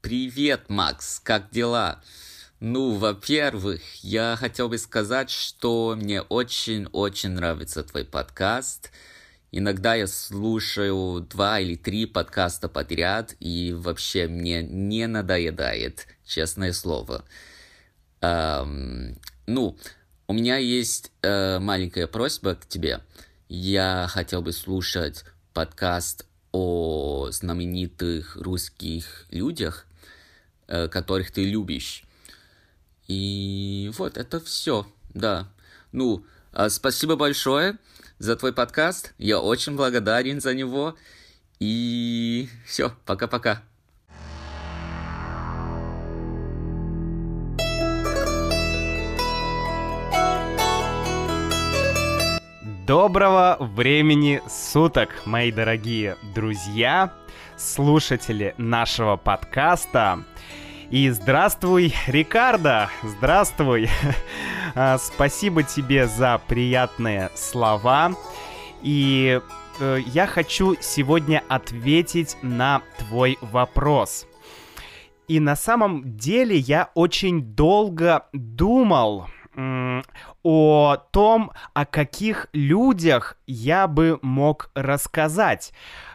Привет, Макс, как дела? Ну, во-первых, я хотел бы сказать, что мне очень-очень нравится твой подкаст. Иногда я слушаю два или три подкаста подряд, и вообще мне не надоедает, честное слово. Эм, ну, у меня есть э, маленькая просьба к тебе. Я хотел бы слушать подкаст о знаменитых русских людях, э, которых ты любишь. И вот, это все, да. Ну, э, спасибо большое за твой подкаст. Я очень благодарен за него. И все, пока-пока. Доброго времени суток, мои дорогие друзья, слушатели нашего подкаста. И здравствуй, Рикардо! Здравствуй! А, спасибо тебе за приятные слова. И э, я хочу сегодня ответить на твой вопрос. И на самом деле я очень долго думал, о том, о каких людях я бы мог рассказать,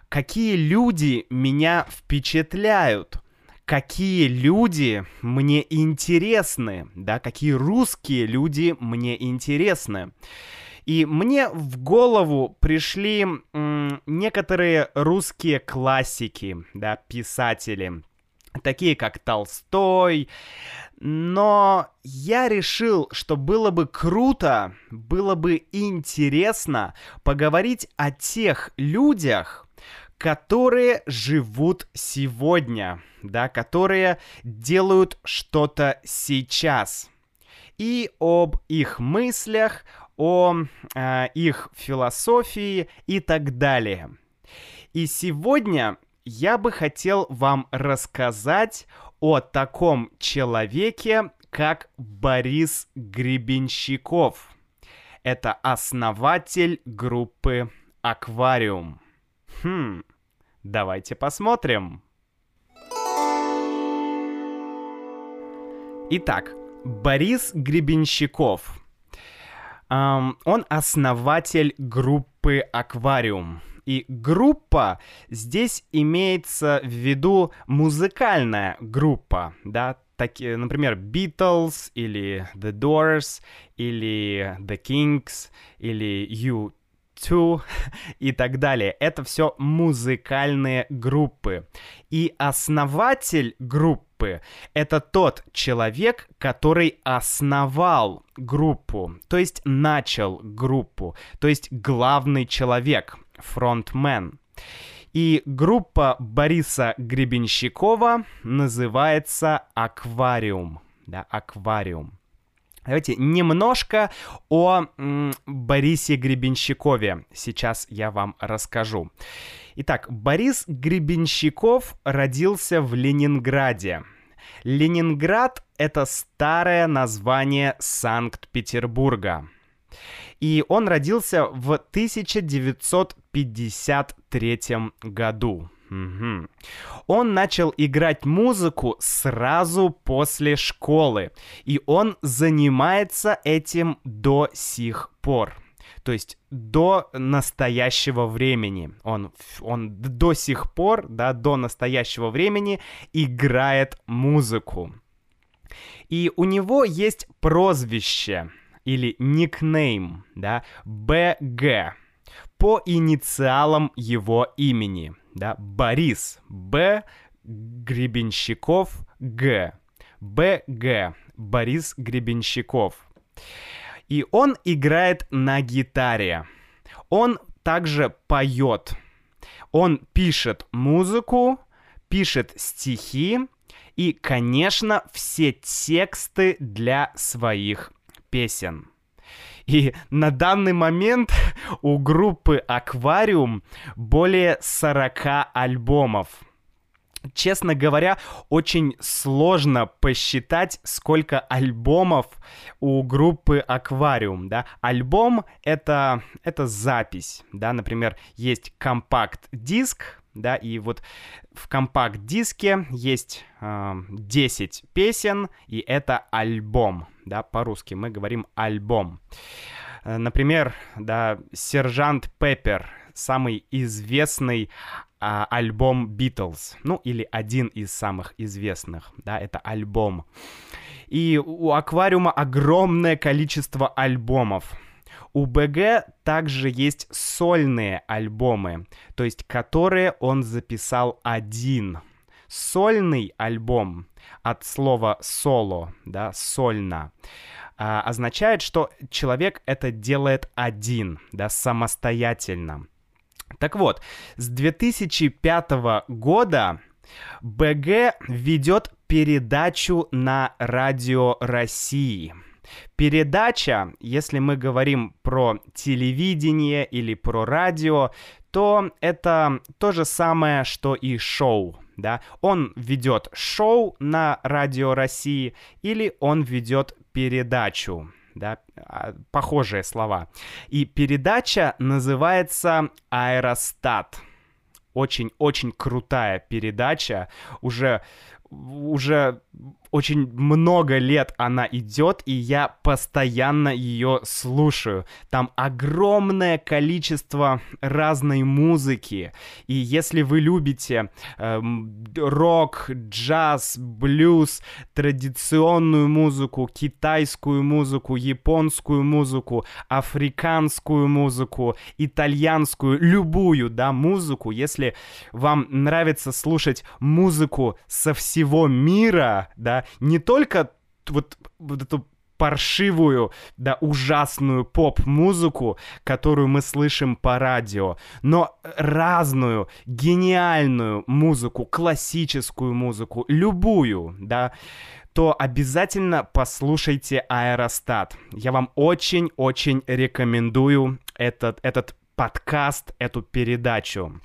какие люди меня впечатляют, какие люди мне интересны, да, какие русские люди мне интересны. И мне в голову пришли м, некоторые русские классики, да, писатели, такие как Толстой, но я решил, что было бы круто, было бы интересно поговорить о тех людях, которые живут сегодня, да, которые делают что-то сейчас. И об их мыслях, о э, их философии и так далее. И сегодня я бы хотел вам рассказать о таком человеке, как Борис Гребенщиков. Это основатель группы «Аквариум». Хм, давайте посмотрим. Итак, Борис Гребенщиков. Um, он основатель группы «Аквариум». И группа. Здесь имеется в виду музыкальная группа, да, такие, например, Beatles или The Doors или The Kings или U2 и так далее. Это все музыкальные группы. И основатель группы — это тот человек, который основал группу, то есть начал группу, то есть главный человек, фронтмен. И группа Бориса Гребенщикова называется «Аквариум». Да, «Аквариум». Давайте немножко о м, Борисе Гребенщикове. Сейчас я вам расскажу. Итак, Борис Гребенщиков родился в Ленинграде. Ленинград — это старое название Санкт-Петербурга. И он родился в 1953 году. Угу. Он начал играть музыку сразу после школы, и он занимается этим до сих пор. То есть до настоящего времени. Он, он до сих пор, да, до настоящего времени играет музыку. И у него есть прозвище — или никнейм, да, БГ, по инициалам его имени, да, Борис, Б, Гребенщиков, Г, БГ, Борис Гребенщиков. И он играет на гитаре. Он также поет. Он пишет музыку, пишет стихи и, конечно, все тексты для своих песен. И на данный момент у группы Аквариум более 40 альбомов. Честно говоря, очень сложно посчитать, сколько альбомов у группы Аквариум, да. Альбом это, это запись, да, например, есть компакт-диск, да, и вот в компакт-диске есть э, 10 песен, и это альбом, да, по-русски мы говорим альбом. Э, например, да, «Сержант Пеппер», самый известный а, альбом Beatles, ну или один из самых известных, да, это альбом. И у Аквариума огромное количество альбомов. У БГ также есть сольные альбомы, то есть которые он записал один. Сольный альбом от слова соло, да, сольно, а, означает, что человек это делает один, да, самостоятельно. Так вот, с 2005 года БГ ведет передачу на Радио России – Передача, если мы говорим про телевидение или про радио, то это то же самое, что и шоу. Да? Он ведет шоу на Радио России или он ведет передачу. Да? А, похожие слова. И передача называется «Аэростат». Очень-очень крутая передача. Уже уже очень много лет она идет, и я постоянно ее слушаю. Там огромное количество разной музыки. И если вы любите э, рок, джаз, блюз, традиционную музыку, китайскую музыку, японскую музыку, африканскую музыку, итальянскую, любую, да, музыку, если вам нравится слушать музыку со всего мира, да, не только вот, вот эту паршивую, да, ужасную поп-музыку, которую мы слышим по радио, но разную, гениальную музыку, классическую музыку, любую, да, то обязательно послушайте Аэростат. Я вам очень-очень рекомендую этот, этот подкаст, эту передачу.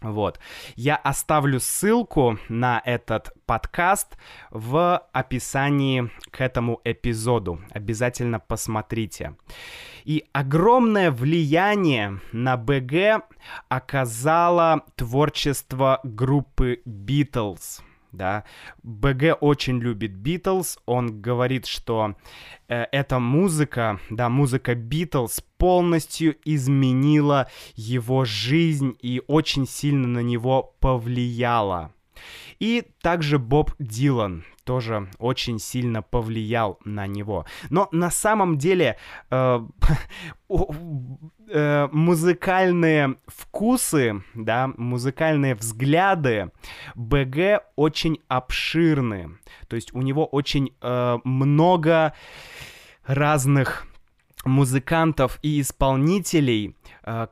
Вот. Я оставлю ссылку на этот подкаст в описании к этому эпизоду. Обязательно посмотрите. И огромное влияние на БГ оказало творчество группы Beatles — да. БГ очень любит Битлз, он говорит, что э, эта музыка, да, музыка Битлз полностью изменила его жизнь и очень сильно на него повлияла. И также Боб Дилан тоже очень сильно повлиял на него. Но на самом деле э, э, музыкальные вкусы, да, музыкальные взгляды БГ очень обширны. То есть у него очень э, много разных музыкантов и исполнителей,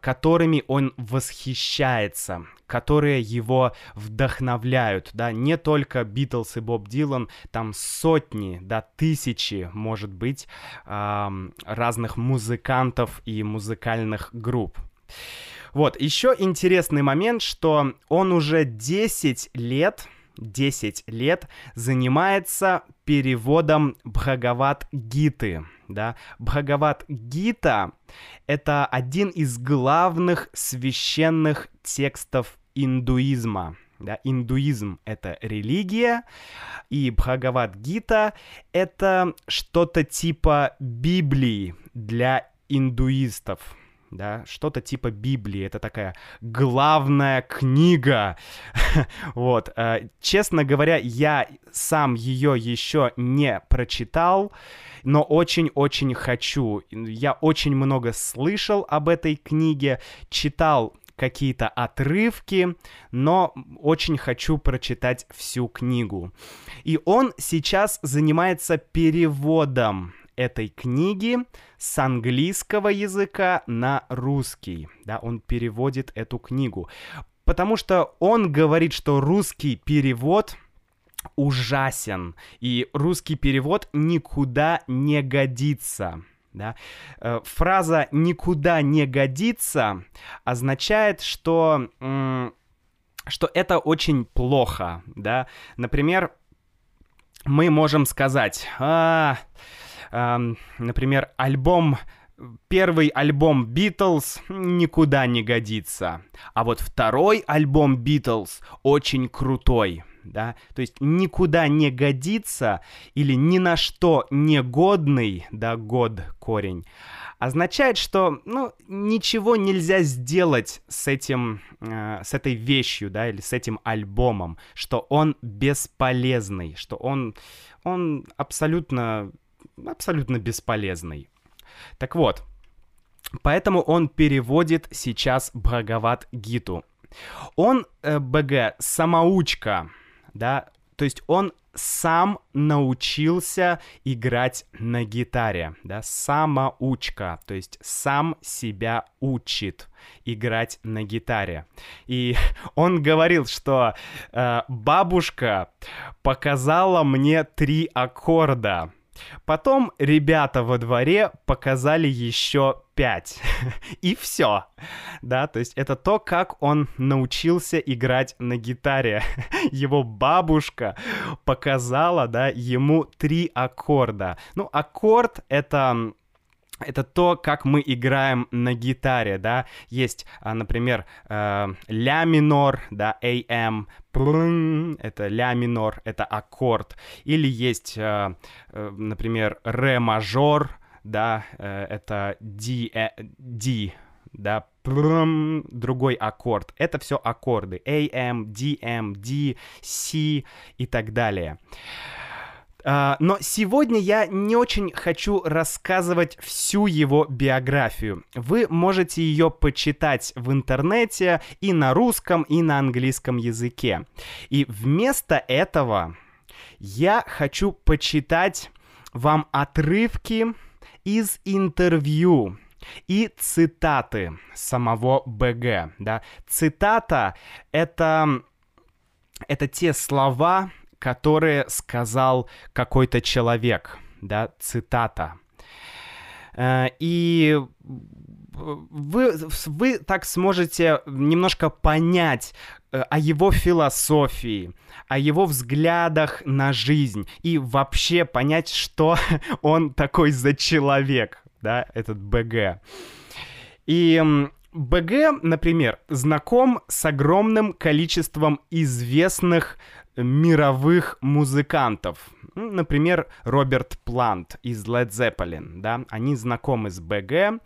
которыми он восхищается, которые его вдохновляют, да, не только Битлз и Боб Дилан, там сотни, да, тысячи, может быть, разных музыкантов и музыкальных групп. Вот, еще интересный момент, что он уже 10 лет 10 лет занимается переводом Бхагават-гиты. Да? Бхагават-гита — это один из главных священных текстов индуизма. Да, индуизм — это религия, и Бхагават-гита — это что-то типа Библии для индуистов да, что-то типа Библии, это такая главная книга, вот, э, честно говоря, я сам ее еще не прочитал, но очень-очень хочу, я очень много слышал об этой книге, читал какие-то отрывки, но очень хочу прочитать всю книгу. И он сейчас занимается переводом этой книги с английского языка на русский. Да, он переводит эту книгу. Потому что он говорит, что русский перевод ужасен, и русский перевод никуда не годится. Да? Э, фраза «никуда не годится» означает, что, что это очень плохо. Да? Например, мы можем сказать, а, например, альбом первый альбом Битлз никуда не годится, а вот второй альбом Битлз очень крутой да, то есть никуда не годится или ни на что не годный, да, год корень, означает, что, ну, ничего нельзя сделать с этим, э, с этой вещью, да, или с этим альбомом, что он бесполезный, что он, он абсолютно, абсолютно бесполезный. Так вот, поэтому он переводит сейчас Бхагават Гиту. Он, э, БГ, самоучка, да, то есть он сам научился играть на гитаре, да, самоучка, то есть сам себя учит играть на гитаре. И он говорил, что э, бабушка показала мне три аккорда, Потом ребята во дворе показали еще пять. И все. Да, то есть это то, как он научился играть на гитаре. Его бабушка показала, да, ему три аккорда. Ну, аккорд — это это то, как мы играем на гитаре, да, есть, а, например, э, ля минор, да, AM, это ля минор, это аккорд, или есть, э, э, например, ре мажор, да, это D, D, да, другой аккорд. Это все аккорды. AM, DM, D, C и так далее. Но сегодня я не очень хочу рассказывать всю его биографию. Вы можете ее почитать в интернете и на русском, и на английском языке. И вместо этого я хочу почитать вам отрывки из интервью и цитаты самого БГ. Да? Цитата — это, это те слова, которые сказал какой-то человек, да, цитата. Э, и вы, вы так сможете немножко понять э, о его философии, о его взглядах на жизнь и вообще понять, что он такой за человек, да, этот БГ. И БГ, например, знаком с огромным количеством известных мировых музыкантов. Например, Роберт Плант из Led Zeppelin, да, они знакомы с БГ,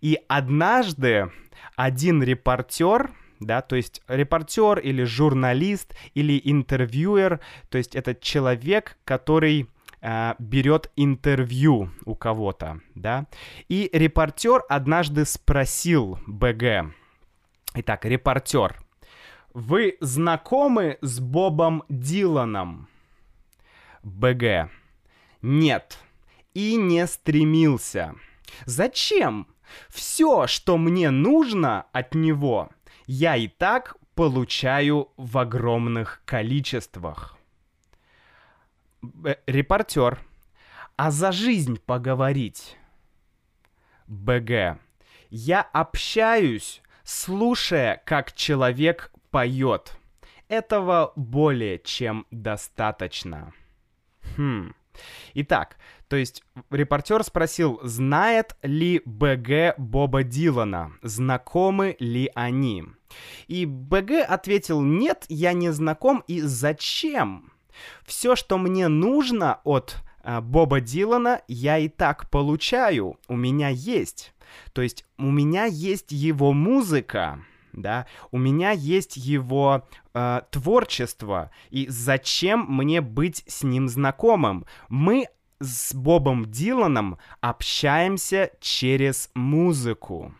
и однажды один репортер, да, то есть репортер или журналист или интервьюер, то есть это человек, который э, берет интервью у кого-то, да, и репортер однажды спросил БГ, итак, репортер, вы знакомы с Бобом Диланом? БГ. Нет. И не стремился. Зачем? Все, что мне нужно от него, я и так получаю в огромных количествах. Б репортер. А за жизнь поговорить? БГ. Я общаюсь, слушая, как человек поет. Этого более чем достаточно. Хм. Итак, то есть репортер спросил, знает ли БГ Боба Дилана, знакомы ли они. И БГ ответил, нет, я не знаком, и зачем? Все, что мне нужно от э, Боба Дилана, я и так получаю, у меня есть. То есть у меня есть его музыка, да, у меня есть его э, творчество, и зачем мне быть с ним знакомым? Мы с Бобом Диланом общаемся через музыку.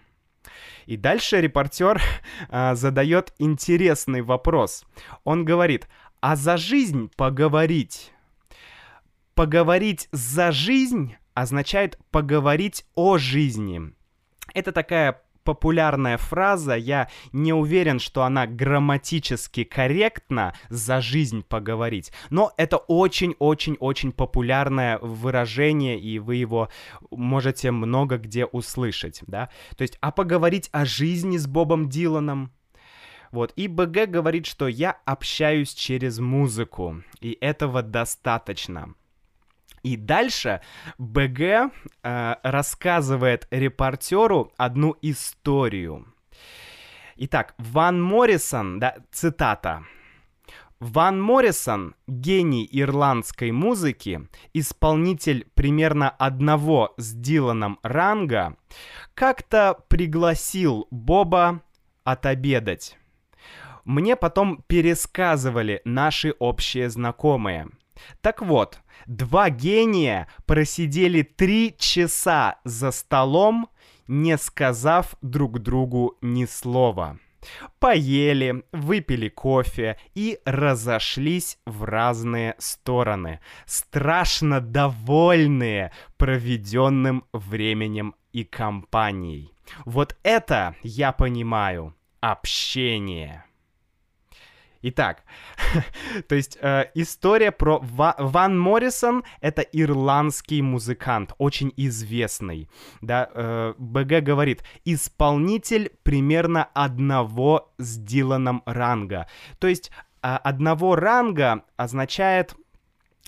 И дальше репортер э, задает интересный вопрос. Он говорит, а за жизнь поговорить? Поговорить за жизнь означает поговорить о жизни. Это такая популярная фраза, я не уверен, что она грамматически корректна за жизнь поговорить, но это очень-очень-очень популярное выражение, и вы его можете много где услышать, да, то есть, а поговорить о жизни с Бобом Диланом, вот, и БГ говорит, что я общаюсь через музыку, и этого достаточно. И дальше БГ э, рассказывает репортеру одну историю. Итак, Ван Моррисон, да, цитата. Ван Моррисон, гений ирландской музыки, исполнитель примерно одного с Диланом ранга, как-то пригласил Боба отобедать. Мне потом пересказывали наши общие знакомые. Так вот, два гения просидели три часа за столом, не сказав друг другу ни слова. Поели, выпили кофе и разошлись в разные стороны, страшно довольные проведенным временем и компанией. Вот это я понимаю общение. Итак, то есть э, история про Ва- Ван Моррисон — это ирландский музыкант, очень известный. Да, э, БГ говорит, исполнитель примерно одного с Диланом ранга. То есть э, одного ранга означает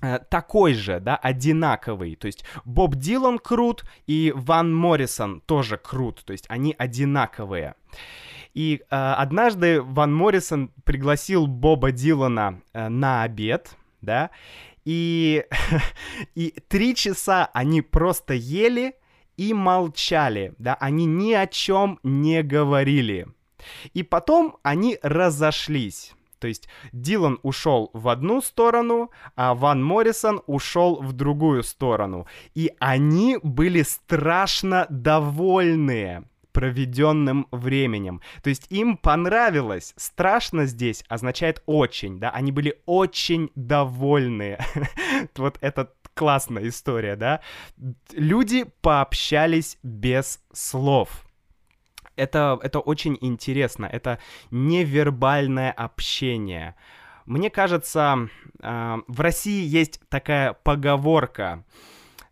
э, такой же, да, одинаковый. То есть Боб Дилан крут и Ван Моррисон тоже крут. То есть они одинаковые. И э, однажды Ван Моррисон пригласил Боба Дилана э, на обед, да, и, и три часа они просто ели и молчали, да, они ни о чем не говорили. И потом они разошлись. То есть Дилан ушел в одну сторону, а Ван Моррисон ушел в другую сторону. И они были страшно довольные проведенным временем. То есть им понравилось. Страшно здесь означает очень, да, они были очень довольны. Вот это классная история, да. Люди пообщались без слов. Это, это очень интересно, это невербальное общение. Мне кажется, э, в России есть такая поговорка.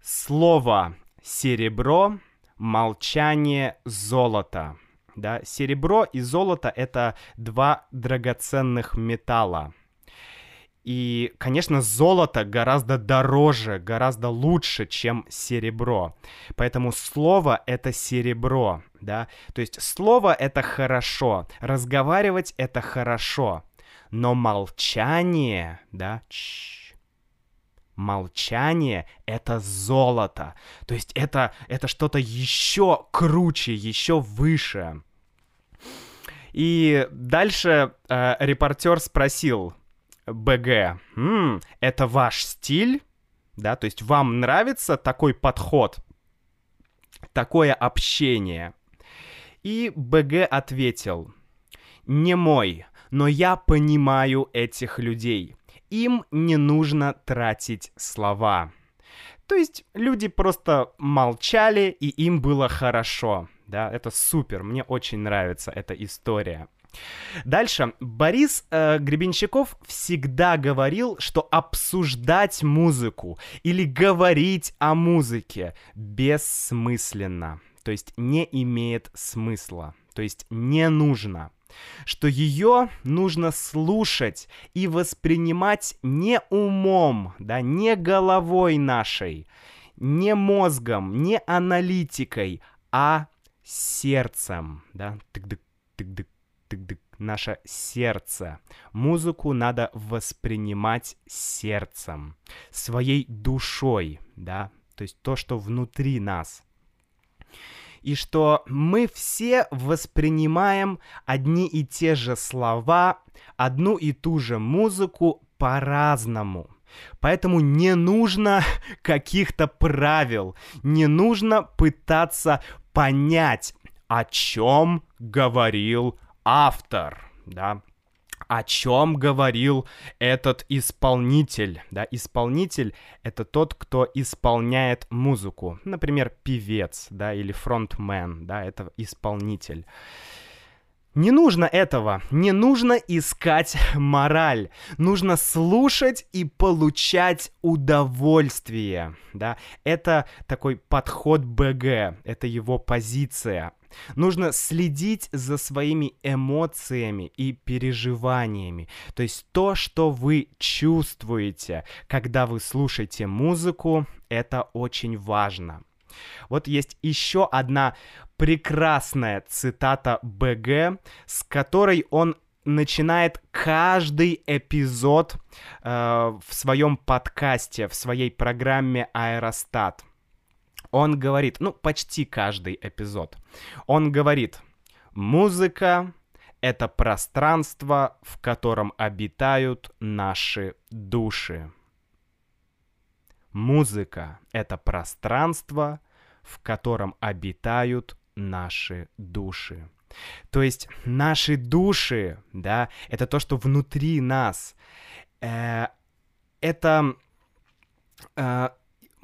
Слово серебро молчание золота. Да? Серебро и золото — это два драгоценных металла. И, конечно, золото гораздо дороже, гораздо лучше, чем серебро. Поэтому слово — это серебро, да. То есть слово — это хорошо, разговаривать — это хорошо. Но молчание, да, Ч молчание — это золото. То есть это, это что-то еще круче, еще выше. И дальше э, репортер спросил БГ, М, это ваш стиль? Да, то есть вам нравится такой подход, такое общение? И БГ ответил, не мой, но я понимаю этих людей им не нужно тратить слова. То есть люди просто молчали, и им было хорошо. Да, это супер, мне очень нравится эта история. Дальше. Борис э, Гребенщиков всегда говорил, что обсуждать музыку или говорить о музыке бессмысленно. То есть не имеет смысла. То есть не нужно что ее нужно слушать и воспринимать не умом, да, не головой нашей, не мозгом, не аналитикой, а сердцем, да, тык-дык, тык-дык, тык-дык, наше сердце. Музыку надо воспринимать сердцем, своей душой, да, то есть то, что внутри нас и что мы все воспринимаем одни и те же слова, одну и ту же музыку по-разному. Поэтому не нужно каких-то правил, не нужно пытаться понять, о чем говорил автор, да о чем говорил этот исполнитель. Да, исполнитель — это тот, кто исполняет музыку. Например, певец, да, или фронтмен, да, это исполнитель. Не нужно этого, не нужно искать мораль, нужно слушать и получать удовольствие, да, это такой подход БГ, это его позиция. Нужно следить за своими эмоциями и переживаниями. То есть то, что вы чувствуете, когда вы слушаете музыку, это очень важно. Вот есть еще одна прекрасная цитата БГ, с которой он начинает каждый эпизод э, в своем подкасте, в своей программе Аэростат. Он говорит, ну, почти каждый эпизод. Он говорит, музыка — это пространство, в котором обитают наши души. Музыка — это пространство, в котором обитают наши души. То есть наши души, да, это то, что внутри нас. Э, это э,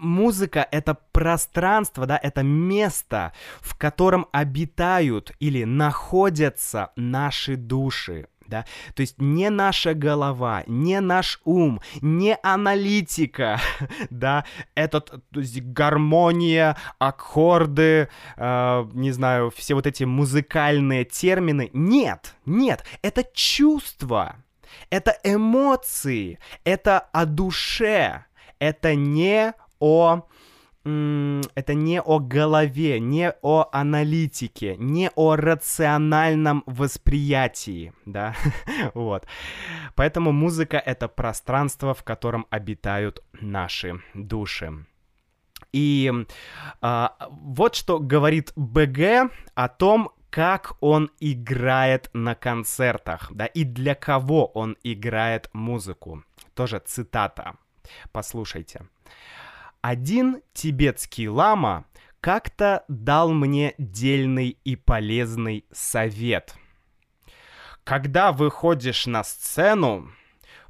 музыка — это пространство, да, это место, в котором обитают или находятся наши души да, то есть не наша голова, не наш ум, не аналитика, да, этот, то есть гармония, аккорды, э, не знаю, все вот эти музыкальные термины, нет, нет, это чувство, это эмоции, это о душе, это не о это не о голове, не о аналитике, не о рациональном восприятии, да, вот. Поэтому музыка — это пространство, в котором обитают наши души. И а, вот что говорит БГ о том, как он играет на концертах, да, и для кого он играет музыку. Тоже цитата. Послушайте. Один тибетский лама как-то дал мне дельный и полезный совет. Когда выходишь на сцену,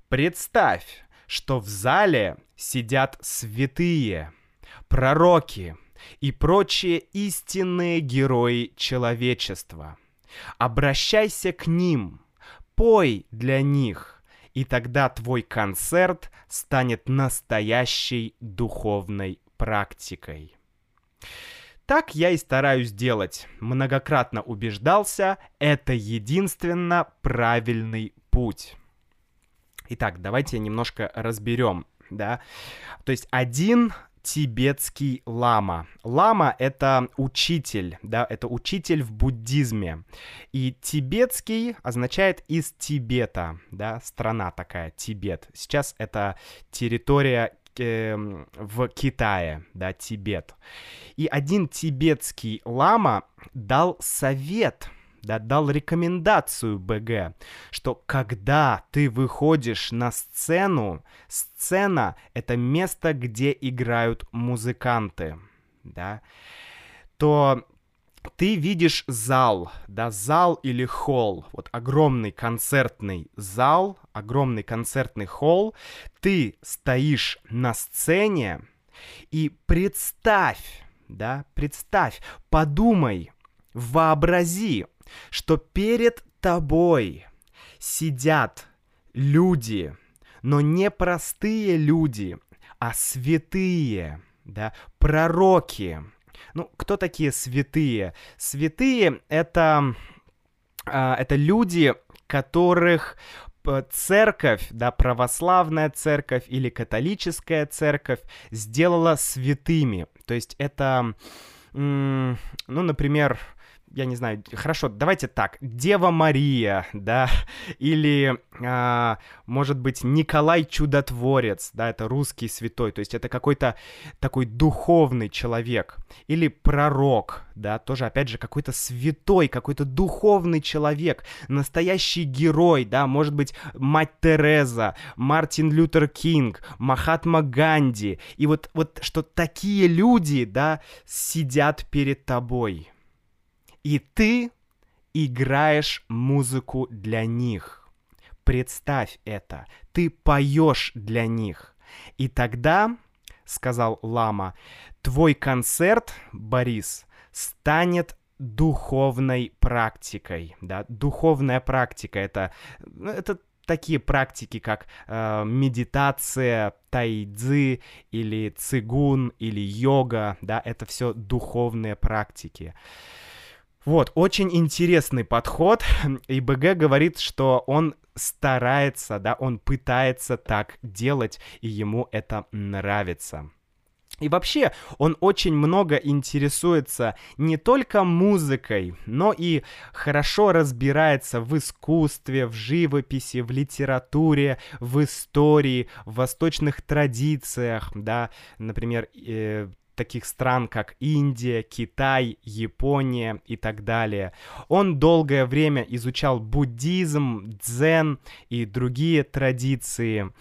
представь, что в зале сидят святые, пророки и прочие истинные герои человечества. Обращайся к ним, пой для них, и тогда твой концерт станет настоящей духовной практикой. Так я и стараюсь делать. Многократно убеждался, это единственно правильный путь. Итак, давайте немножко разберем, да. То есть один тибетский лама. Лама — это учитель, да, это учитель в буддизме. И тибетский означает из Тибета, да, страна такая, Тибет. Сейчас это территория э, в Китае, да, Тибет. И один тибетский лама дал совет — да, дал рекомендацию БГ, что когда ты выходишь на сцену, сцена — это место, где играют музыканты, да, то ты видишь зал, да, зал или холл, вот огромный концертный зал, огромный концертный холл, ты стоишь на сцене и представь, да, представь, подумай, вообрази, что перед тобой сидят люди, но не простые люди, а святые, да, пророки. Ну, кто такие святые? Святые — это, э, это люди, которых церковь, да, православная церковь или католическая церковь сделала святыми. То есть это, ну, например, я не знаю, хорошо, давайте так, Дева Мария, да, или, а, может быть, Николай Чудотворец, да, это русский святой, то есть это какой-то такой духовный человек, или пророк, да, тоже, опять же, какой-то святой, какой-то духовный человек, настоящий герой, да, может быть, мать Тереза, Мартин Лютер Кинг, Махатма Ганди, и вот, вот что такие люди, да, сидят перед тобой, и ты играешь музыку для них. Представь это. Ты поешь для них. И тогда, сказал Лама, твой концерт, Борис, станет духовной практикой, да, духовная практика это, ну, это такие практики, как э, медитация, тайцзи или цигун или йога, да, это все духовные практики. Вот, очень интересный подход, и БГ говорит, что он старается, да, он пытается так делать, и ему это нравится. И вообще, он очень много интересуется не только музыкой, но и хорошо разбирается в искусстве, в живописи, в литературе, в истории, в восточных традициях, да, например, э, таких стран, как Индия, Китай, Япония и так далее. Он долгое время изучал буддизм, дзен и другие традиции.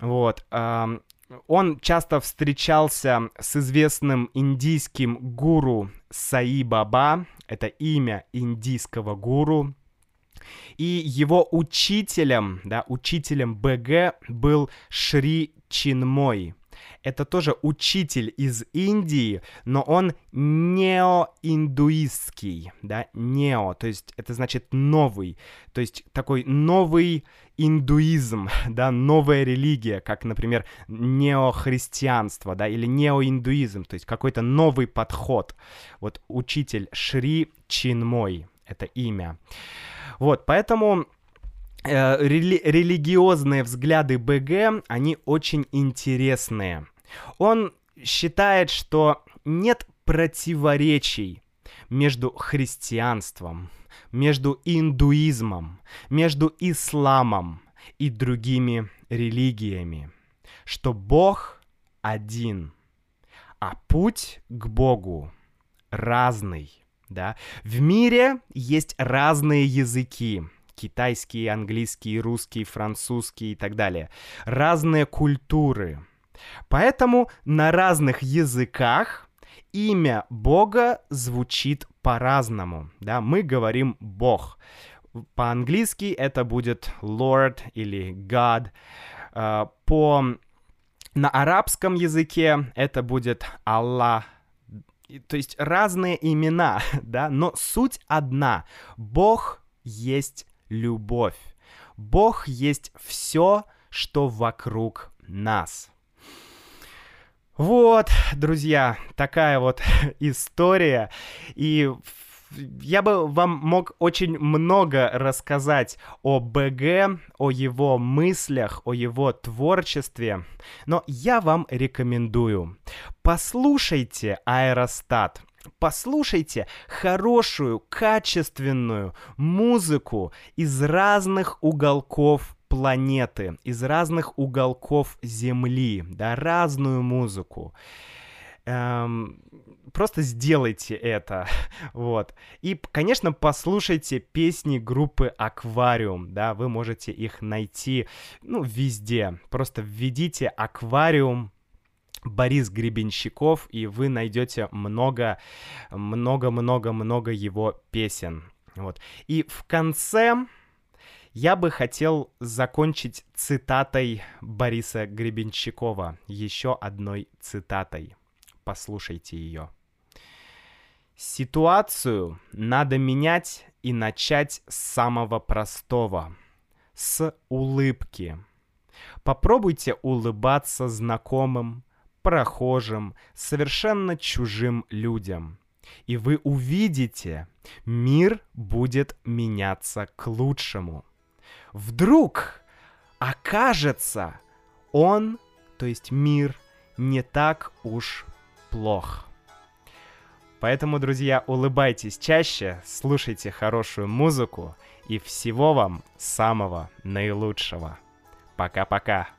Вот. Он часто встречался с известным индийским гуру Саи Баба, это имя индийского гуру, и его учителем, да, учителем БГ был Шри Чинмой. Это тоже учитель из Индии, но он неоиндуистский, да, нео, то есть это значит новый, то есть такой новый индуизм, да, новая религия, как, например, неохристианство, да, или неоиндуизм, то есть какой-то новый подход. Вот учитель Шри Чинмой, это имя. Вот, поэтому рели религиозные взгляды БГ, они очень интересные. Он считает, что нет противоречий между христианством, между индуизмом, между исламом и другими религиями, что Бог один, а путь к Богу разный. Да? В мире есть разные языки, китайский, английский, русский, французский и так далее, разные культуры. Поэтому на разных языках имя Бога звучит по-разному, да, мы говорим Бог. По-английски это будет Lord или God. А, по на арабском языке это будет Аллах. То есть разные имена, да, но суть одна. Бог есть любовь. Бог есть все, что вокруг нас. Вот, друзья, такая вот история. И я бы вам мог очень много рассказать о БГ, о его мыслях, о его творчестве, но я вам рекомендую. Послушайте Аэростат. Послушайте хорошую, качественную музыку из разных уголков планеты, из разных уголков Земли, да, разную музыку. Эм, просто сделайте это, вот. И, конечно, послушайте песни группы Аквариум, да, вы можете их найти, ну, везде. Просто введите Аквариум, Борис Гребенщиков, и вы найдете много, много, много, много его песен. Вот. И в конце я бы хотел закончить цитатой Бориса Гребенщикова, еще одной цитатой. Послушайте ее. Ситуацию надо менять и начать с самого простого, с улыбки. Попробуйте улыбаться знакомым, прохожим, совершенно чужим людям. И вы увидите, мир будет меняться к лучшему вдруг окажется он, то есть мир, не так уж плох. Поэтому, друзья, улыбайтесь чаще, слушайте хорошую музыку и всего вам самого наилучшего. Пока-пока.